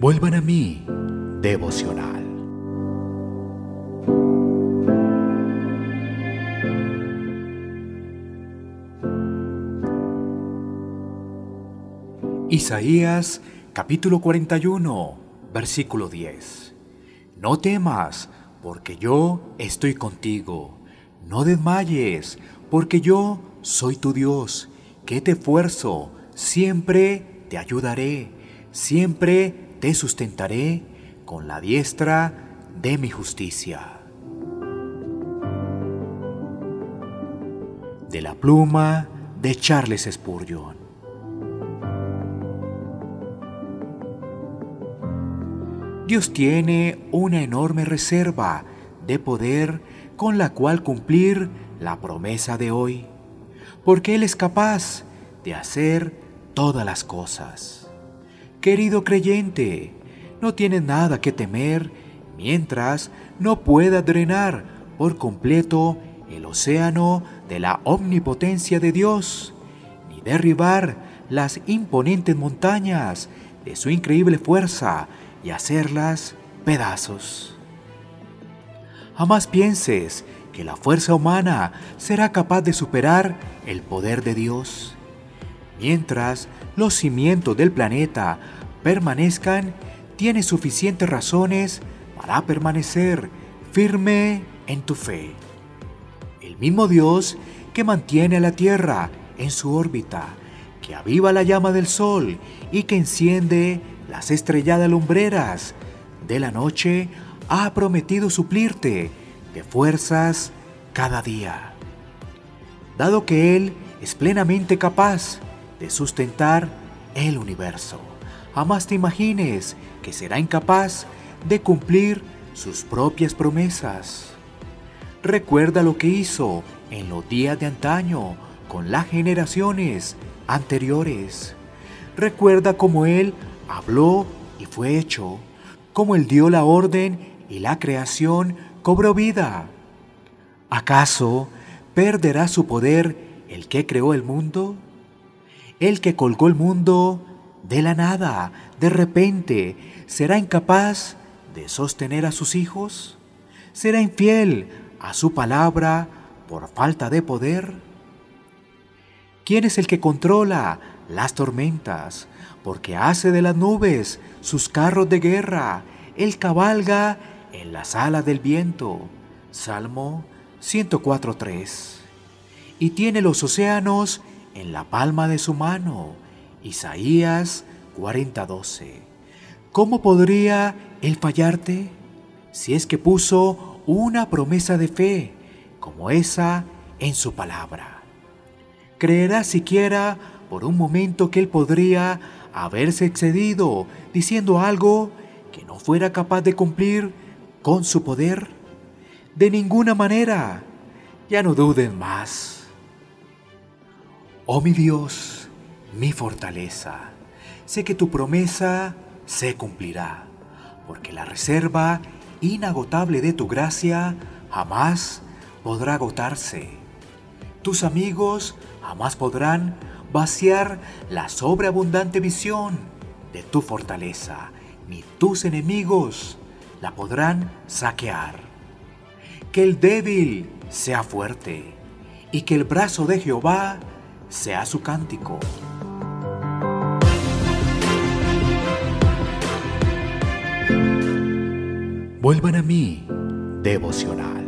Vuelvan a mí, devocional. Isaías capítulo 41, versículo 10. No temas, porque yo estoy contigo. No desmayes, porque yo soy tu Dios, que te esfuerzo, siempre te ayudaré, siempre te sustentaré con la diestra de mi justicia. De la pluma de Charles Spurgeon. Dios tiene una enorme reserva de poder con la cual cumplir la promesa de hoy, porque Él es capaz de hacer todas las cosas. Querido creyente, no tienes nada que temer mientras no pueda drenar por completo el océano de la omnipotencia de Dios, ni derribar las imponentes montañas de su increíble fuerza y hacerlas pedazos. Jamás pienses que la fuerza humana será capaz de superar el poder de Dios. Mientras los cimientos del planeta permanezcan, tienes suficientes razones para permanecer firme en tu fe. El mismo Dios que mantiene a la Tierra en su órbita, que aviva la llama del sol y que enciende las estrelladas lumbreras de la noche, ha prometido suplirte de fuerzas cada día. Dado que Él es plenamente capaz de sustentar el universo. Jamás te imagines que será incapaz de cumplir sus propias promesas. Recuerda lo que hizo en los días de antaño con las generaciones anteriores. Recuerda cómo Él habló y fue hecho, cómo Él dio la orden y la creación cobró vida. ¿Acaso perderá su poder el que creó el mundo? El que colgó el mundo de la nada, de repente, será incapaz de sostener a sus hijos? ¿Será infiel a su palabra por falta de poder? ¿Quién es el que controla las tormentas? Porque hace de las nubes sus carros de guerra. Él cabalga en las alas del viento. Salmo 104.3. Y tiene los océanos en la palma de su mano. Isaías 40:12. ¿Cómo podría él fallarte si es que puso una promesa de fe como esa en su palabra? ¿Creerás siquiera por un momento que él podría haberse excedido diciendo algo que no fuera capaz de cumplir con su poder? De ninguna manera. Ya no duden más. Oh mi Dios, mi fortaleza, sé que tu promesa se cumplirá, porque la reserva inagotable de tu gracia jamás podrá agotarse. Tus amigos jamás podrán vaciar la sobreabundante visión de tu fortaleza, ni tus enemigos la podrán saquear. Que el débil sea fuerte y que el brazo de Jehová sea su cántico. Vuelvan a mí, devocional.